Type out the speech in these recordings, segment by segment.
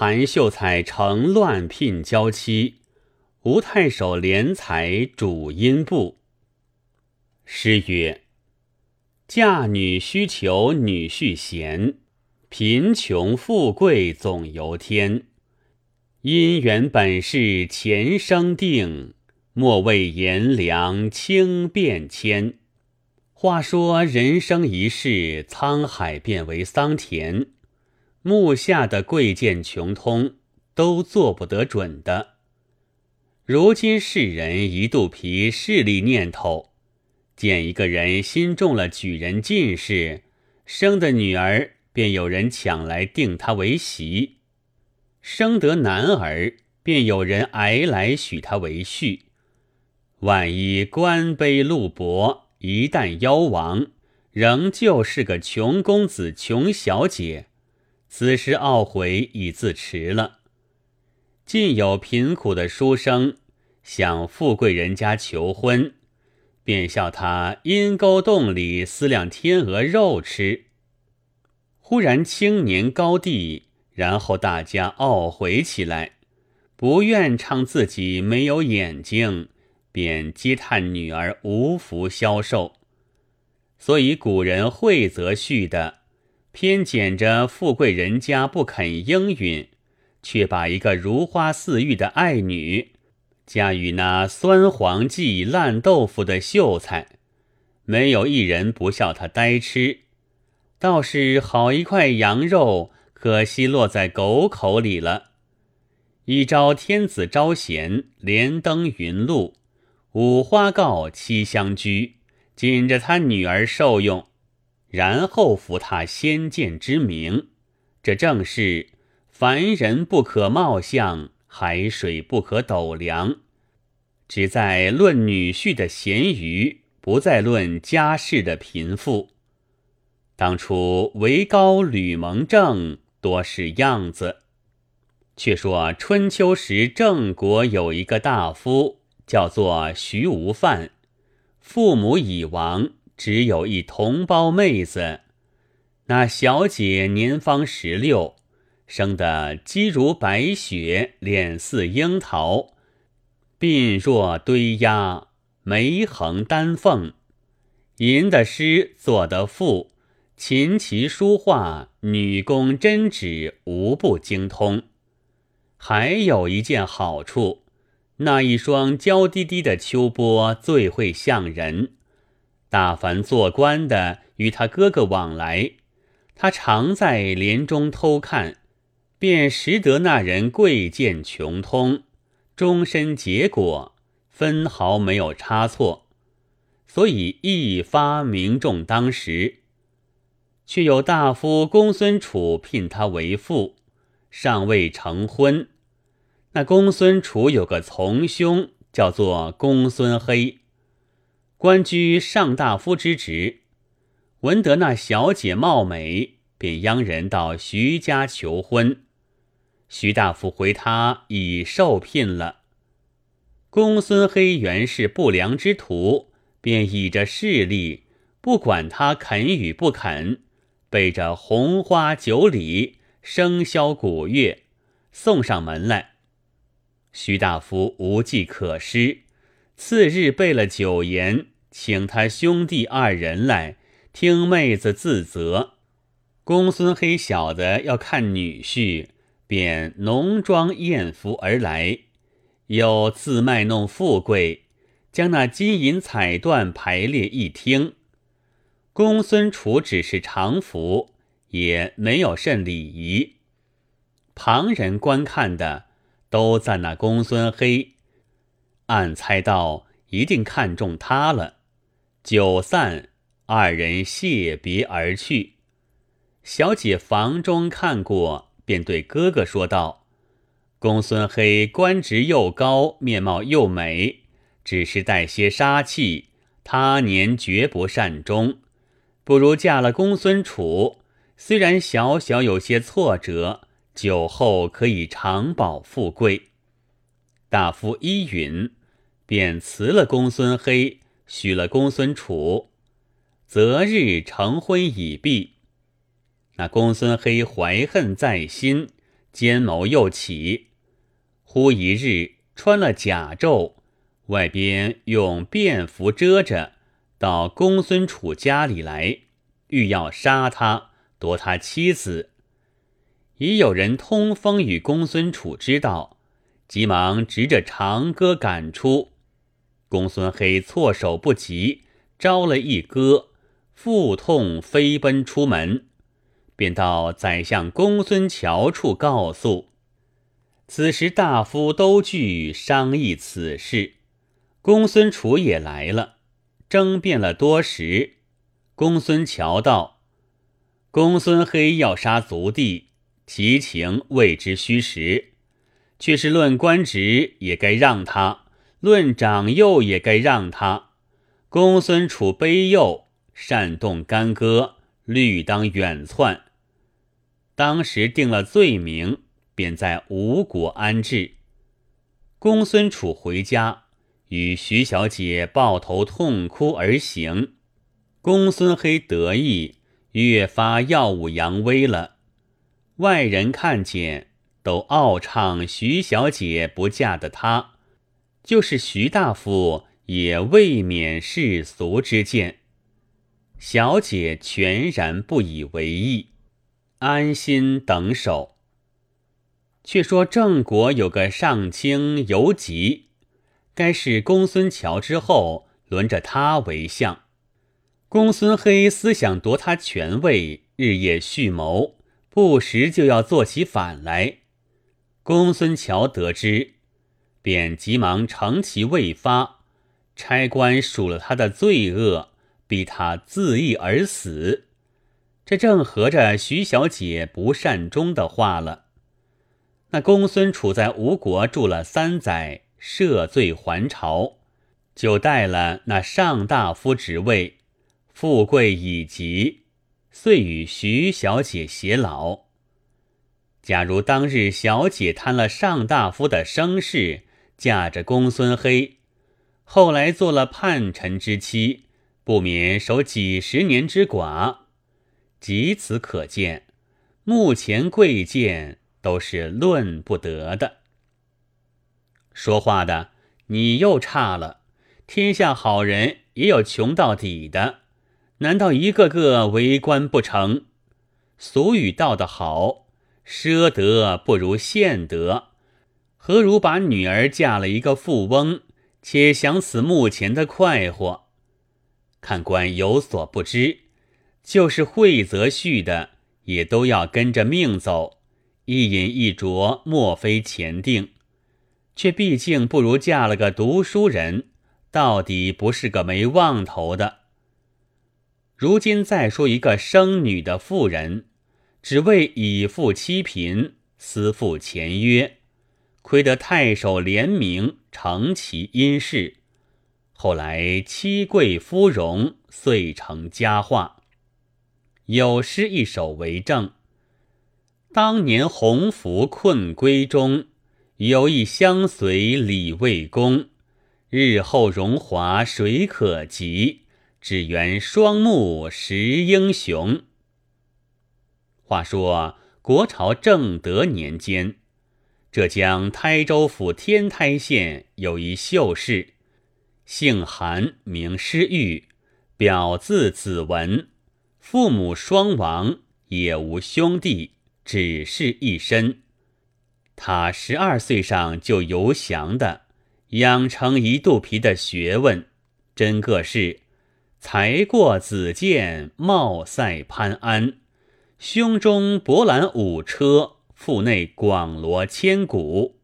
韩秀才乘乱聘娇妻，吴太守怜才主阴部。诗曰：“嫁女须求女婿贤，贫穷富贵总由天。姻缘本是前生定，莫为炎凉轻变迁。”话说人生一世，沧海变为桑田，目下的贵贱穷通都做不得准的。如今世人一肚皮势利念头，见一个人心中了举人进士，生的女儿便有人抢来定他为媳；生得男儿，便有人挨来许他为婿。万一官卑禄薄。一旦夭亡，仍旧是个穷公子、穷小姐，此时懊悔已自迟了。近有贫苦的书生向富贵人家求婚，便笑他阴沟洞里思量天鹅肉吃。忽然青年高第，然后大家懊悔起来，不愿唱自己没有眼睛。便嗟叹女儿无福消受，所以古人惠则续的，偏捡着富贵人家不肯应允，却把一个如花似玉的爱女嫁与那酸黄记烂豆腐的秀才，没有一人不笑他呆痴。倒是好一块羊肉，可惜落在狗口里了。一朝天子招贤，连登云路。五花告七相居，紧着他女儿受用，然后服他先见之明。这正是凡人不可貌相，海水不可斗量。只在论女婿的贤愚，不再论家世的贫富。当初为高吕蒙正，多是样子。却说春秋时，郑国有一个大夫。叫做徐无范，父母已亡，只有一同胞妹子。那小姐年方十六，生得肌如白雪，脸似樱桃，鬓若堆鸦，眉横丹凤。吟的诗，作的赋，琴棋书画，女工针指，无不精通。还有一件好处。那一双娇滴滴的秋波最会向人，大凡做官的与他哥哥往来，他常在帘中偷看，便识得那人贵贱穷通，终身结果分毫没有差错，所以一发名重当时。却有大夫公孙楚聘他为妇，尚未成婚。那公孙楚有个从兄，叫做公孙黑，官居上大夫之职。闻得那小姐貌美，便央人到徐家求婚。徐大夫回他已受聘了。公孙黑原是不良之徒，便倚着势力，不管他肯与不肯，背着红花酒礼、笙箫鼓乐送上门来。徐大夫无计可施，次日备了酒筵，请他兄弟二人来听妹子自责。公孙黑晓得要看女婿，便浓妆艳服而来，又自卖弄富贵，将那金银彩缎排列一厅。公孙楚只是常服，也没有甚礼仪，旁人观看的。都赞那公孙黑，暗猜到一定看中他了。酒散，二人谢别而去。小姐房中看过，便对哥哥说道：“公孙黑官职又高，面貌又美，只是带些杀气，他年绝不善终。不如嫁了公孙楚，虽然小小有些挫折。”酒后可以长保富贵，大夫依允，便辞了公孙黑，许了公孙楚，择日成婚已毕。那公孙黑怀恨在心，奸谋又起。忽一日，穿了甲胄，外边用便服遮着，到公孙楚家里来，欲要杀他，夺他妻子。已有人通风与公孙楚知道，急忙执着长戈赶出。公孙黑措手不及，招了一戈，腹痛飞奔出门，便到宰相公孙乔处告诉。此时大夫都聚商议此事，公孙楚也来了，争辩了多时。公孙乔道：“公孙黑要杀族弟。”其情未知虚实，却是论官职也该让他，论长幼也该让他。公孙楚卑幼，擅动干戈，律当远窜。当时定了罪名，便在吴国安置。公孙楚回家，与徐小姐抱头痛哭而行。公孙黑得意，越发耀武扬威了。外人看见，都傲唱徐小姐不嫁的他，就是徐大夫也未免世俗之见。小姐全然不以为意，安心等守。却说郑国有个上卿游吉，该是公孙乔之后，轮着他为相。公孙黑思想夺他权位，日夜蓄谋。不时就要做起反来，公孙乔得知，便急忙乘其未发，差官数了他的罪恶，逼他自缢而死。这正合着徐小姐不善终的话了。那公孙楚在吴国住了三载，赦罪还朝，就带了那上大夫职位，富贵已极。遂与徐小姐偕老。假如当日小姐贪了上大夫的声势，嫁着公孙黑，后来做了叛臣之妻，不免守几十年之寡。即此可见，目前贵贱都是论不得的。说话的你又差了，天下好人也有穷到底的。难道一个个为官不成？俗语道得好，奢德不如现德。何如把女儿嫁了一个富翁，且享此目前的快活？看官有所不知，就是惠泽婿的，也都要跟着命走。一饮一啄，莫非前定，却毕竟不如嫁了个读书人，到底不是个没望头的。如今再说一个生女的妇人，只为以父妻贫，私负前约，亏得太守怜明，成其阴事。后来妻贵夫荣，遂成佳话。有诗一首为证：当年鸿福困闺中，有意相随礼未公。日后荣华谁可及？只缘双目识英雄。话说国朝正德年间，浙江台州府天台县有一秀士，姓韩，名诗玉，表字子文，父母双亡，也无兄弟，只是一身。他十二岁上就游降的，养成一肚皮的学问，真个是。才过子建，貌赛潘安，胸中博览五车，腹内广罗千古。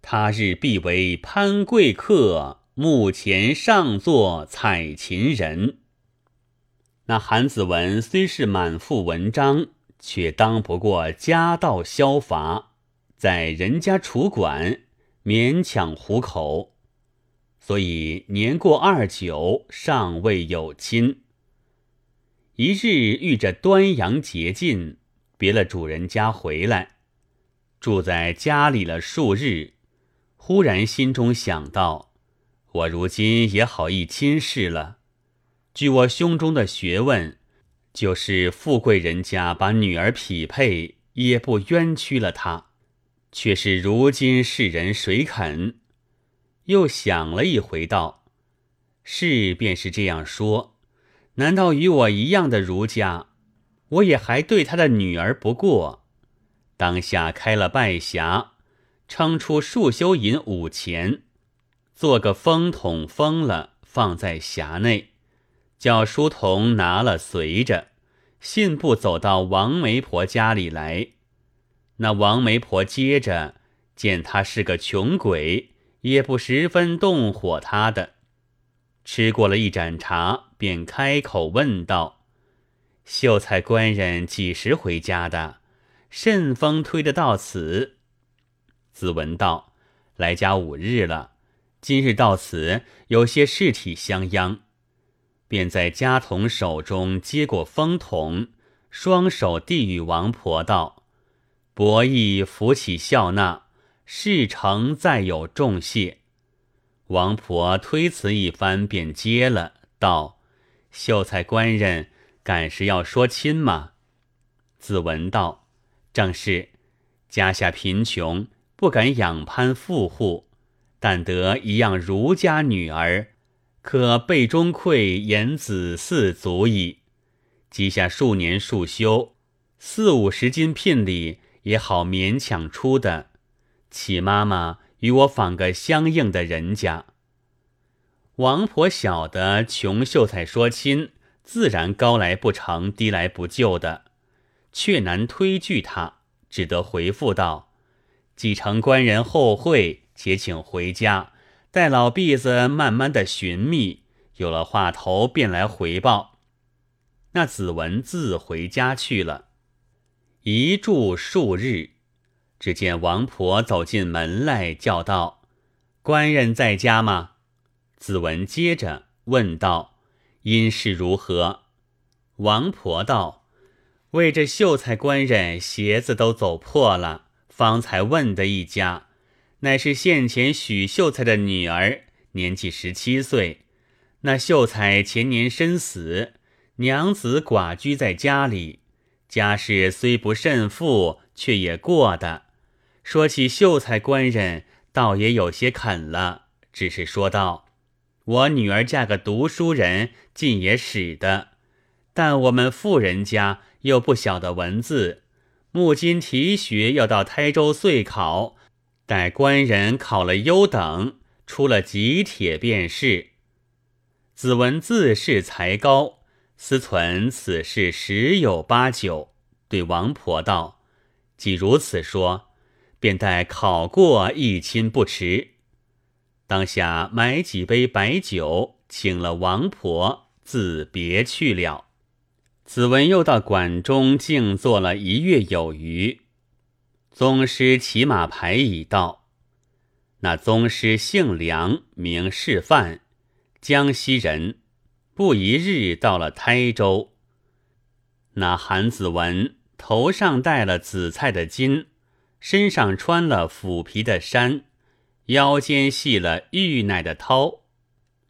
他日必为潘贵客，墓前上座采琴人。那韩子文虽是满腹文章，却当不过家道消乏，在人家楚馆勉强糊口。所以年过二九，尚未有亲。一日遇着端阳节近，别了主人家回来，住在家里了数日，忽然心中想到：我如今也好一亲事了。据我胸中的学问，就是富贵人家把女儿匹配，也不冤屈了他。却是如今世人谁肯？又想了一回，道：“是便是这样说，难道与我一样的儒家，我也还对他的女儿不过？当下开了拜匣，称出束修银五钱，做个封筒封了，放在匣内，叫书童拿了随着，信步走到王媒婆家里来。那王媒婆接着见他是个穷鬼。”也不十分动火他的，吃过了一盏茶，便开口问道：“秀才官人几时回家的？甚风推得到此？”子文道：“来家五日了，今日到此，有些事体相央，便在家童手中接过风筒，双手递与王婆道：‘伯义扶起笑纳。’”事成再有重谢，王婆推辞一番，便接了，道：“秀才官人赶是要说亲吗？”子文道：“正是，家下贫穷，不敢仰攀富户，但得一样儒家女儿，可背中馈言子嗣足矣。积下数年数修，四五十斤聘礼也好勉强出的。”启妈妈与我访个相应的人家。王婆晓得穷秀才说亲，自然高来不成低来不就的，却难推拒他，只得回复道：“继承官人后会，且请回家，待老婢子慢慢的寻觅，有了话头便来回报。”那子文自回家去了，一住数日。只见王婆走进门来，叫道：“官人在家吗？”子文接着问道：“因事如何？”王婆道：“为这秀才官人鞋子都走破了，方才问的一家，乃是现前许秀才的女儿，年纪十七岁。那秀才前年身死，娘子寡居在家里，家世虽不甚富，却也过的。”说起秀才官人，倒也有些肯了，只是说道：“我女儿嫁个读书人，尽也使得。但我们富人家又不晓得文字，木金提学要到台州岁考，待官人考了优等，出了吉帖便是。”子文自恃才高，思忖此事十有八九，对王婆道：“既如此说。”便待考过一亲不迟，当下买几杯白酒，请了王婆，自别去了。子文又到馆中静坐了一月有余。宗师骑马牌已到，那宗师姓梁，名示范，江西人，不一日到了台州。那韩子文头上戴了紫菜的巾。身上穿了腐皮的衫，腰间系了玉奶的绦，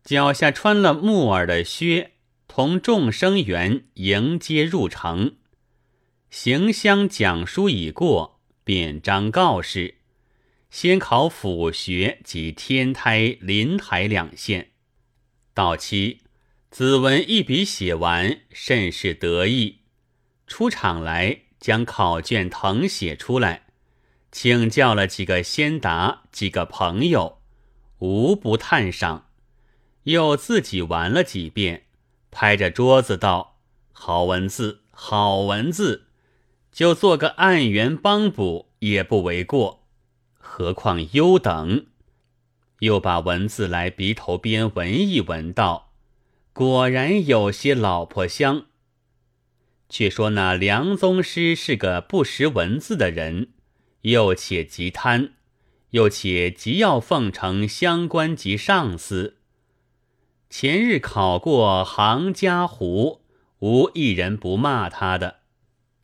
脚下穿了木耳的靴，同众生员迎接入城。行香讲书已过，便张告示，先考府学及天台、临台两县。到期，子文一笔写完，甚是得意。出场来，将考卷誊写出来。请教了几个先达，几个朋友，无不叹赏。又自己玩了几遍，拍着桌子道：“好文字，好文字，就做个案源帮补也不为过。何况优等。”又把文字来鼻头边闻一闻，道：“果然有些老婆香。”却说那梁宗师是个不识文字的人。又且极贪，又且极要奉承乡官及上司。前日考过杭嘉湖，无一人不骂他的，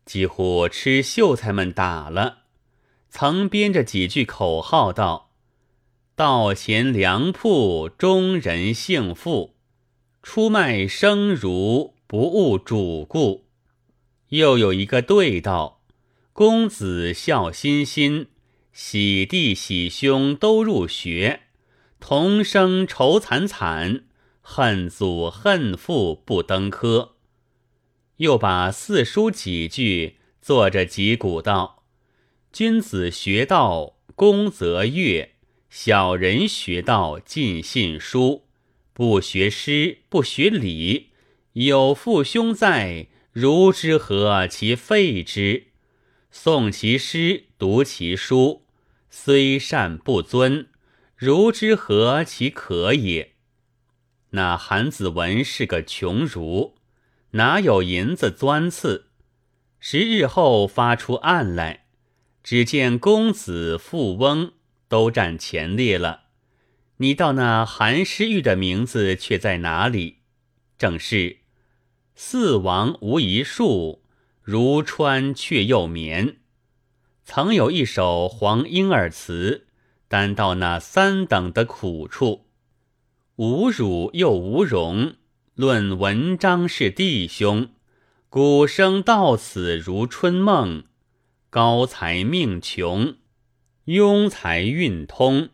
几乎吃秀才们打了。曾编着几句口号道：“道前粮铺中人幸富，出卖生如不误主顾。”又有一个对道。公子孝心心，喜弟喜兄都入学，同生愁惨惨，恨祖恨父不登科。又把四书几句作着几古道：君子学道，功则乐；小人学道，尽信书。不学诗，不学礼，有父兄在，如之何其废之？诵其诗，读其书，虽善不尊，如之何其可也？那韩子文是个穷儒，哪有银子钻刺？十日后发出案来，只见公子、富翁都占前列了。你道那韩诗玉的名字却在哪里？正是“四王无一数，如穿却又眠”。曾有一首黄莺儿词，单道那三等的苦处，无辱又无荣。论文章是弟兄，鼓声到此如春梦。高才命穷，庸才运通。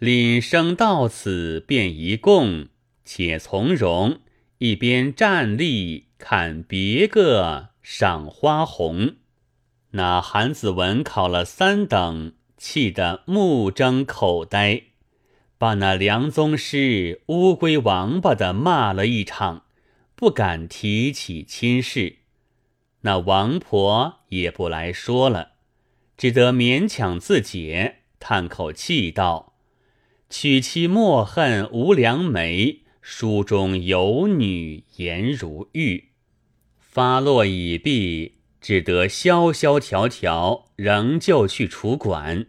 凛声到此便一共，且从容，一边站立看别个赏花红。那韩子文考了三等，气得目睁口呆，把那梁宗师乌龟王八的骂了一场，不敢提起亲事。那王婆也不来说了，只得勉强自解，叹口气道。娶妻莫恨无良媒，书中有女颜如玉。发落已毕，只得萧萧条条，仍旧去楚馆。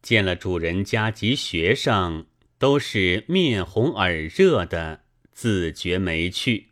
见了主人家及学生，都是面红耳热的，自觉没趣。